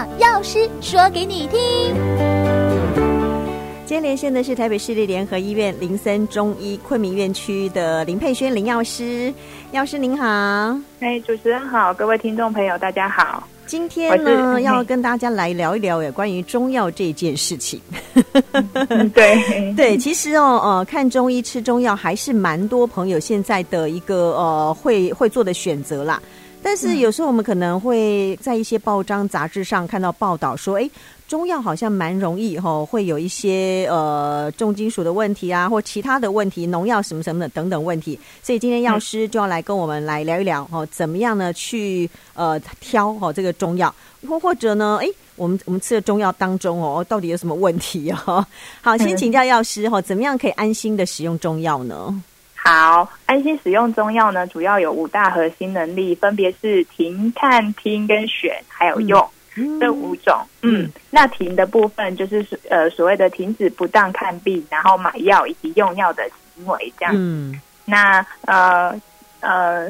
让药师说给你听。今天连线的是台北市立联合医院林森中医昆明院区的林佩萱林药师，药师您好。哎，主持人好，各位听众朋友大家好。今天呢，要跟大家来聊一聊有关于中药这件事情。对 对，其实哦，呃，看中医吃中药还是蛮多朋友现在的一个呃会会做的选择啦。但是有时候我们可能会在一些报章杂志上看到报道说，哎，中药好像蛮容易哈、哦，会有一些呃重金属的问题啊，或其他的问题，农药什么什么的等等问题。所以今天药师就要来跟我们来聊一聊哦，怎么样呢去呃挑哦这个中药，或或者呢，哎，我们我们吃的中药当中哦，到底有什么问题哦？好，先请教药师哈、哦，怎么样可以安心的使用中药呢？好，安心使用中药呢，主要有五大核心能力，分别是停、看、听跟选，还有用、嗯、这五种。嗯，嗯那停的部分就是呃所谓的停止不当看病，然后买药以及用药的行为这样。嗯，那呃呃，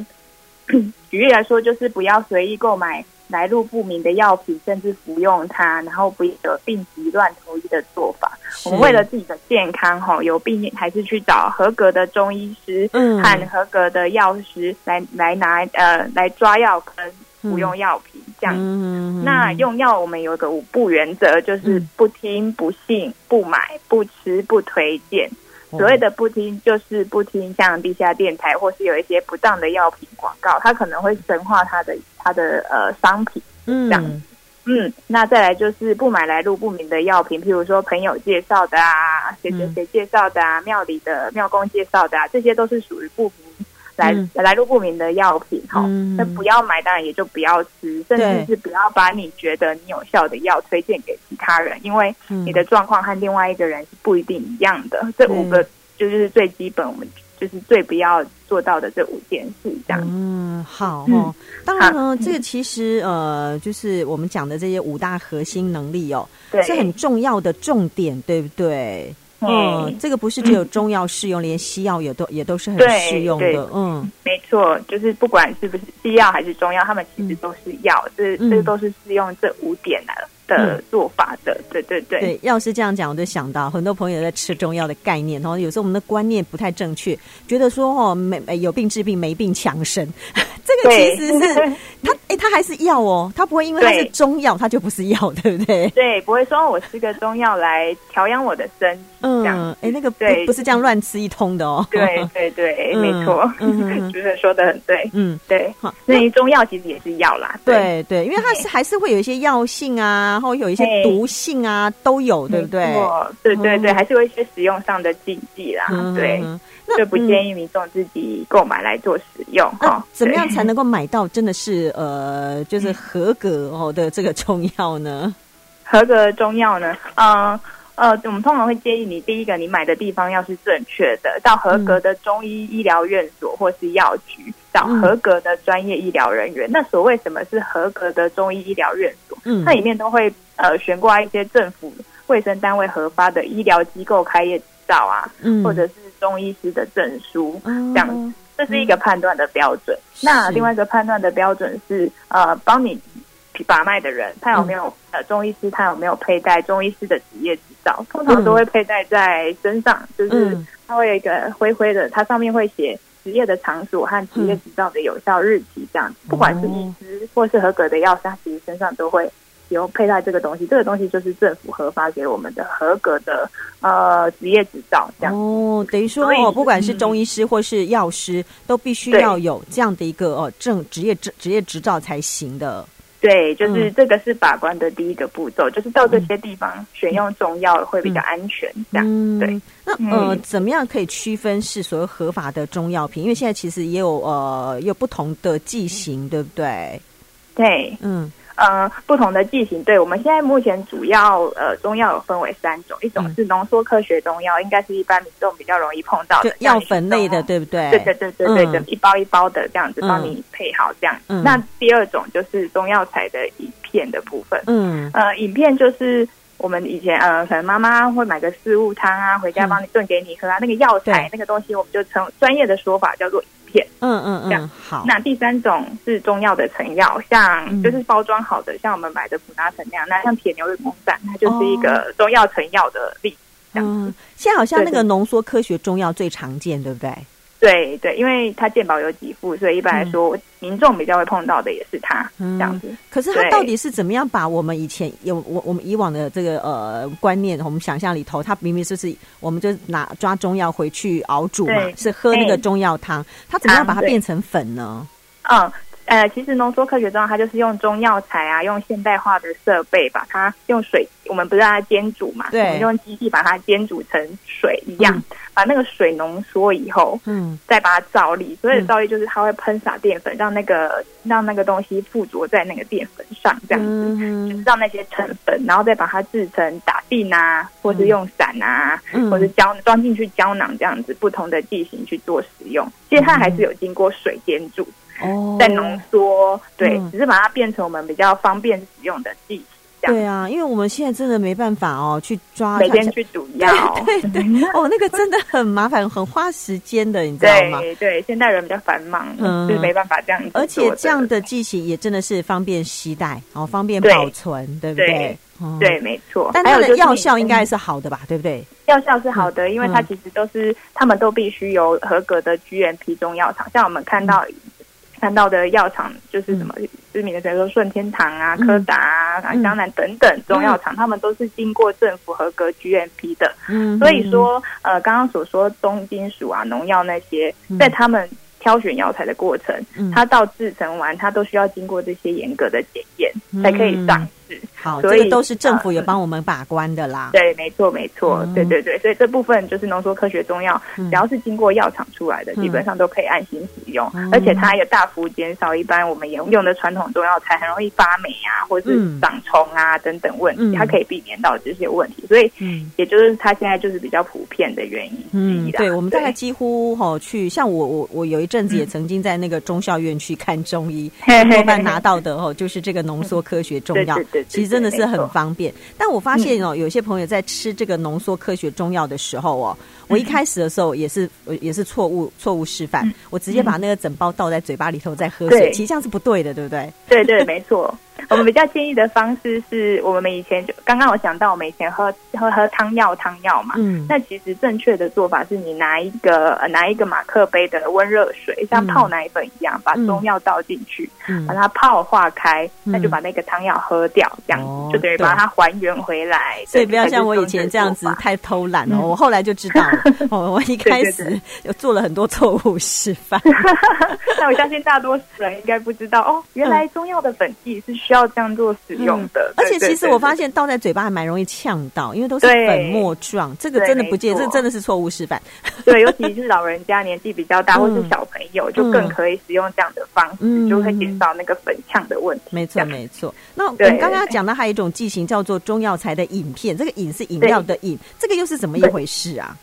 举例来说，就是不要随意购买。来路不明的药品，甚至服用它，然后不得病急乱投医的做法。我们为了自己的健康，哈，有病还是去找合格的中医师和合格的药师来来拿呃来抓药跟服用药品，这样。那用药我们有个五不原则，就是不听、不信、不买、不吃、不推荐。所谓的不听，就是不听像地下电台或是有一些不当的药品广告，它可能会神化它的它的呃商品，嗯，这样，嗯，那再来就是不买来路不明的药品，譬如说朋友介绍的啊，谁谁谁介绍的啊，庙里的庙公介绍的啊，这些都是属于不明。来来路不明的药品哈，那、嗯、不要买，当然也就不要吃，甚至是不要把你觉得你有效的药推荐给其他人，因为你的状况和另外一个人是不一定一样的。这五个就是最基本，我们就是最不要做到的这五件事，这样。嗯，好哦。当然呢，这个其实呃，就是我们讲的这些五大核心能力哦，是很重要的重点，对不对？嗯，这个不是只有中药适用，嗯、连西药也都也都是很适用的。嗯，没错，就是不管是不是西药还是中药，他们其实都是药，嗯、这这都是适用这五点的的做法的。嗯、对对对。对，要是这样讲，我就想到很多朋友在吃中药的概念，然后有时候我们的观念不太正确，觉得说哦，没有病治病，没病强身。这个其实是它，哎，它还是药哦，它不会因为它是中药，它就不是药，对不对？对，不会说我吃个中药来调养我的身体，嗯，哎，那个对，不是这样乱吃一通的哦。对对对，没错，主持人说的很对，嗯，对。好，那中药其实也是药啦，对对，因为它是还是会有一些药性啊，然后有一些毒性啊，都有，对不对？对对对，还是有一些使用上的禁忌啦，对。就不建议民众自己购买来做使用哈。怎么样才能够买到真的是呃，就是合格哦的这个中药呢？合格的中药呢？嗯呃，我们通常会建议你，第一个，你买的地方要是正确的，到合格的中医医疗院所或是药局，找合格的专业医疗人员。那所谓什么是合格的中医医疗院所？嗯，它里面都会呃悬挂一些政府卫生单位核发的医疗机构开业执照啊，嗯，或者是。中医师的证书，这样，这是一个判断的标准。那另外一个判断的标准是，呃，帮你把脉的人，他有没有呃，中医师他有没有佩戴中医师的职业执照？通常都会佩戴在身上，就是他会有一个灰灰的，它上面会写职业的场所和职业执照的有效日期，这样，不管是医师或是合格的药师，他其实身上都会。有佩戴这个东西，这个东西就是政府核发给我们的合格的呃职业执照，这样哦，等于说哦，不管是中医师或是药师，嗯、都必须要有这样的一个哦证职业执职业执照才行的。对，就是这个是把关的第一个步骤，嗯、就是到这些地方选用中药会比较安全，嗯、这样对。那呃，怎么样可以区分是所谓合法的中药品？因为现在其实也有呃有不同的剂型，对不对？对，嗯。呃，不同的剂型，对，我们现在目前主要呃中药有分为三种，一种是浓缩科学中药，应该是一般民众比较容易碰到的药粉类的，对不对？对对对对对，就一包一包的这样子帮你配好这样。那第二种就是中药材的饮片的部分，嗯，呃，饮片就是我们以前呃可能妈妈会买个四物汤啊，回家帮你炖给你喝啊，那个药材那个东西，我们就称专业的说法叫做饮片。嗯嗯嗯，这样好。那第三种是中药的成药，像就是包装好的，嗯、像我们买的普拿疼那样。那像铁牛的公散，它就是一个中药成药的例子。嗯，现在好像那个浓缩科学中药最常见，对不对？对对，因为他健保有给付，所以一般来说，嗯、民众比较会碰到的也是他、嗯、这样子。可是他到底是怎么样把我们以前有我我们以往的这个呃观念，我们想象里头，他明明就是，我们就拿抓中药回去熬煮嘛，是喝那个中药汤，他怎么样把它变成粉呢？嗯。呃，其实浓缩科学中药它就是用中药材啊，用现代化的设备把它用水，我们不是让它煎煮嘛？对，我们用机器把它煎煮成水一样，嗯、把那个水浓缩以后，嗯，再把它造粒。所以造粒就是它会喷洒淀粉，让那个让那个东西附着在那个淀粉上，这样子，嗯、就是让那些成粉，然后再把它制成打錠啊，或是用伞啊，嗯、或是胶装进去胶囊这样子，不同的剂型去做使用。其实它还是有经过水煎煮。哦，在浓缩，对，嗯、只是把它变成我们比较方便使用的剂型。对啊，因为我们现在真的没办法哦，去抓每天去煮药，对 对，对哦，那个真的很麻烦，很花时间的，你知道吗？对对，现代人比较繁忙，嗯，就是没办法这样子。而且这样的剂型也真的是方便携带，哦，方便保存，对，对不对？对，嗯、对，没错。但它的药效应该是好的吧？对不对？药效是好的，因为它其实都是，他们都必须有合格的 GMP 中药厂，像我们看到。看到的药厂就是什么知名的，比如说顺天堂啊、柯达啊、江南等等中药厂，他们都是经过政府合格 GMP 的。嗯，所以说，呃，刚刚所说重金属啊、农药那些，在他们挑选药材的过程，它到制成完，它都需要经过这些严格的检验，才可以上。好，所以都是政府有帮我们把关的啦。对，没错，没错，对对对，所以这部分就是浓缩科学中药，只要是经过药厂出来的，基本上都可以安心使用，而且它也大幅减少一般我们沿用的传统中药材很容易发霉啊，或者是长虫啊等等问题，它可以避免到这些问题。所以，也就是它现在就是比较普遍的原因之一。对，我们大概几乎哈去，像我我我有一阵子也曾经在那个中校院去看中医，多半拿到的哦就是这个浓缩科学中药。其实真的是很方便，但我发现哦，有些朋友在吃这个浓缩科学中药的时候哦，我一开始的时候也是也是错误错误示范，我直接把那个整包倒在嘴巴里头再喝水，其实这样是不对的，对不对？对对，没错。我们比较建议的方式是我们以前就刚刚我讲到，我们以前喝喝喝汤药汤药嘛，嗯，那其实正确的做法是你拿一个拿一个马克杯的温热水，像泡奶粉一样，把中药倒进去，把它泡化开，那就把那个汤药喝掉，这样就等于把它还原回来。所以不要像我以前这样子太偷懒了。我后来就知道了，我 我一开始有做了很多错误示范。那我相信大多数人应该不知道哦，原来中药的本剂是。需要这样做使用的，而且其实我发现倒在嘴巴还蛮容易呛到，因为都是粉末状，这个真的不建议，这真的是错误示范。对，尤其是老人家年纪比较大，或是小朋友，就更可以使用这样的方式，就会减少那个粉呛的问题。没错，没错。那我们刚刚讲到还有一种剂型叫做中药材的饮片，这个饮是饮料的饮，这个又是怎么一回事啊？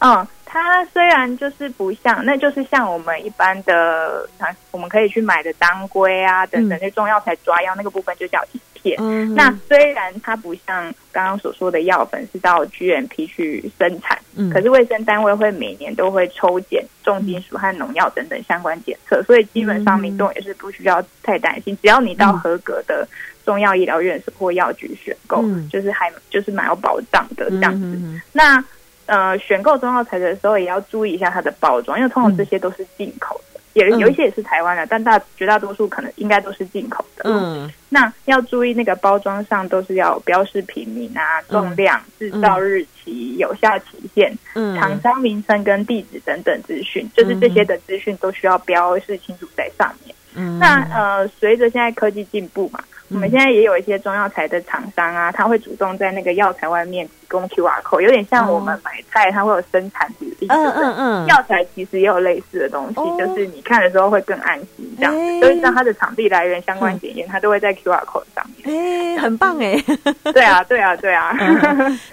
嗯。它虽然就是不像，那就是像我们一般的，我们可以去买的当归啊等等那中药材抓药那个部分就叫饮片。嗯、那虽然它不像刚刚所说的药粉是到 GMP 去生产，嗯、可是卫生单位会每年都会抽检重金属和农药等等相关检测，所以基本上民众也是不需要太担心，只要你到合格的中药医疗院所或药局选购，嗯、就是还就是蛮有保障的这样子。那呃，选购中药材的时候也要注意一下它的包装，因为通常这些都是进口的，也、嗯、有一些也是台湾的，但大绝大多数可能应该都是进口的。嗯，那要注意那个包装上都是要标示品名啊、重量、制、嗯、造日期、有效期限、嗯、厂商名称跟地址等等资讯，就是这些的资讯都需要标示清楚在上面。嗯，那呃，随着现在科技进步嘛。我们现在也有一些中药材的厂商啊，他会主动在那个药材外面提供 QR code，有点像我们买菜，它会有生产履历。嗯嗯嗯。药材其实也有类似的东西，就是你看的时候会更安心，这样。所以像它的场地来源相关检验，它都会在 QR code 上面。哎，很棒哎。对啊，对啊，对啊。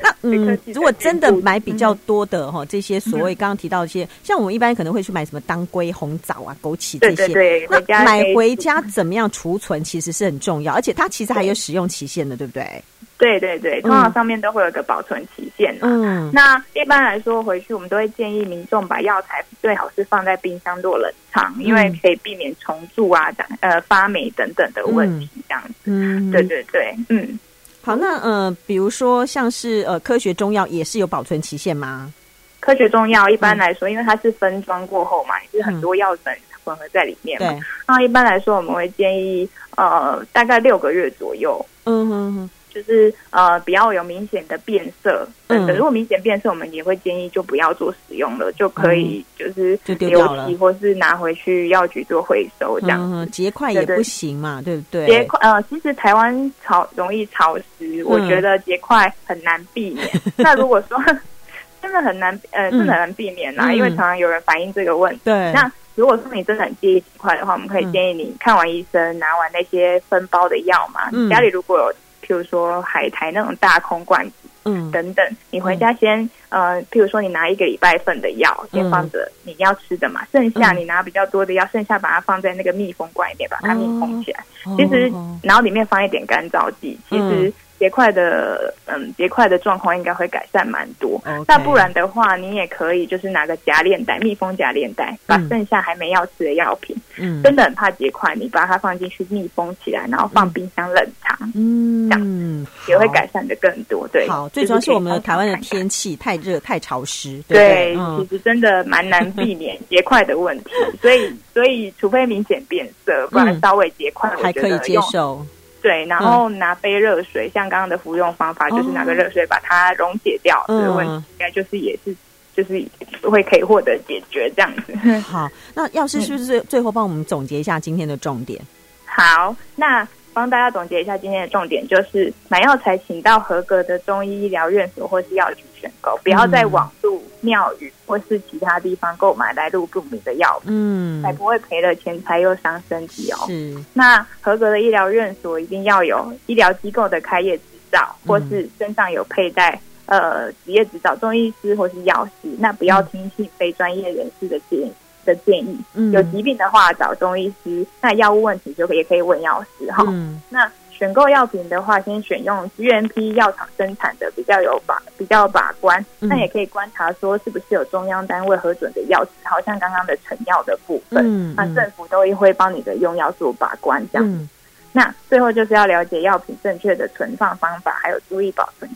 那 嗯，如果真的买比较多的哈，这些所谓刚刚提到一些，像我们一般可能会去买什么当归、红枣啊、枸杞这些。对对对。买回家怎么样储存，其实是很重要。而且它其实还有使用期限的，对不对？对对对，通常上面都会有一个保存期限。嗯，那一般来说回去，我们都会建议民众把药材最好是放在冰箱做冷藏，嗯、因为可以避免虫蛀啊、长呃发霉等等的问题。这样子，嗯，对对对，嗯。好，那呃，比如说像是呃科学中药也是有保存期限吗？科学中药一般来说，嗯、因为它是分装过后嘛，也是很多药粉混合在里面嘛。对。那一般来说，我们会建议呃大概六个月左右。嗯哼哼。就是呃，比较有明显的变色，嗯，如果明显变色，我们也会建议就不要做使用了，就可以就是丢弃或是拿回去药局做回收这样。嗯，结块也不行嘛，对不对？结块呃，其实台湾潮容易潮湿，我觉得结块很难避免。那如果说 真的很难，呃，真的很难避免啦，因为常常有人反映这个问题。对，那如果说你真的很介意结块的话，我们可以建议你看完医生，拿完那些分包的药嘛，嗯家里如果有。譬如说海苔那种大空罐子，嗯，等等，你回家先，嗯、呃，譬如说你拿一个礼拜份的药，先放着，你要吃的嘛，剩下你拿比较多的药，剩下把它放在那个密封罐里面，把它密封起来。哦、其实，然后里面放一点干燥剂，其实。结块的，嗯，结块的状况应该会改善蛮多。那不然的话，你也可以就是拿个夹链袋，密封夹链袋，把剩下还没要吃的药品，嗯，真的很怕结块，你把它放进去密封起来，然后放冰箱冷藏，嗯，这样也会改善的更多。对，好，最主要是我们台湾的天气太热太潮湿，对，其实真的蛮难避免 结块的问题，所以所以除非明显变色，不然稍微结块还可以接受。对，然后拿杯热水，嗯、像刚刚的服用方法，就是拿个热水把它溶解掉。这个问题应该就是也是，就是会可以获得解决这样子。好，那药师是不是最最后帮我们总结一下今天的重点？好，那。帮大家总结一下今天的重点，就是买药材请到合格的中医医疗院所或是药局选购，不要在网路、庙宇或是其他地方购买来路不明的药品，嗯，才不会赔了钱财又伤身体哦。嗯，那合格的医疗院所一定要有医疗机构的开业执照，或是身上有佩戴呃职业执照，中医师或是药师，那不要听信非专业人士的建议。的建议，嗯、有疾病的话找中医师，那药物问题就也可以问药师哈。嗯、那选购药品的话，先选用 GMP 药厂生产的，比较有把比较把关。嗯、那也可以观察说是不是有中央单位核准的药厂，好像刚刚的成药的部分，嗯嗯、那政府都会帮你的用药做把关这样。嗯、那最后就是要了解药品正确的存放方法，还有注意保存。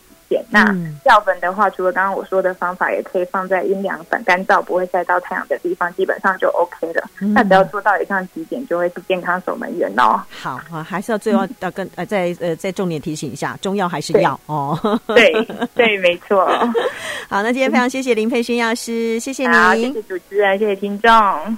那药粉的话，除了刚刚我说的方法，也可以放在阴凉、反干燥、不会晒到太阳的地方，基本上就 OK 了。嗯、那只要做到以上几点，就会是健康守门员哦。好啊，还是要最后要跟呃再呃再重点提醒一下，中药还是药哦。对对，没错。好，那今天非常谢谢林佩轩药师，谢谢您，谢谢主持人，谢谢听众。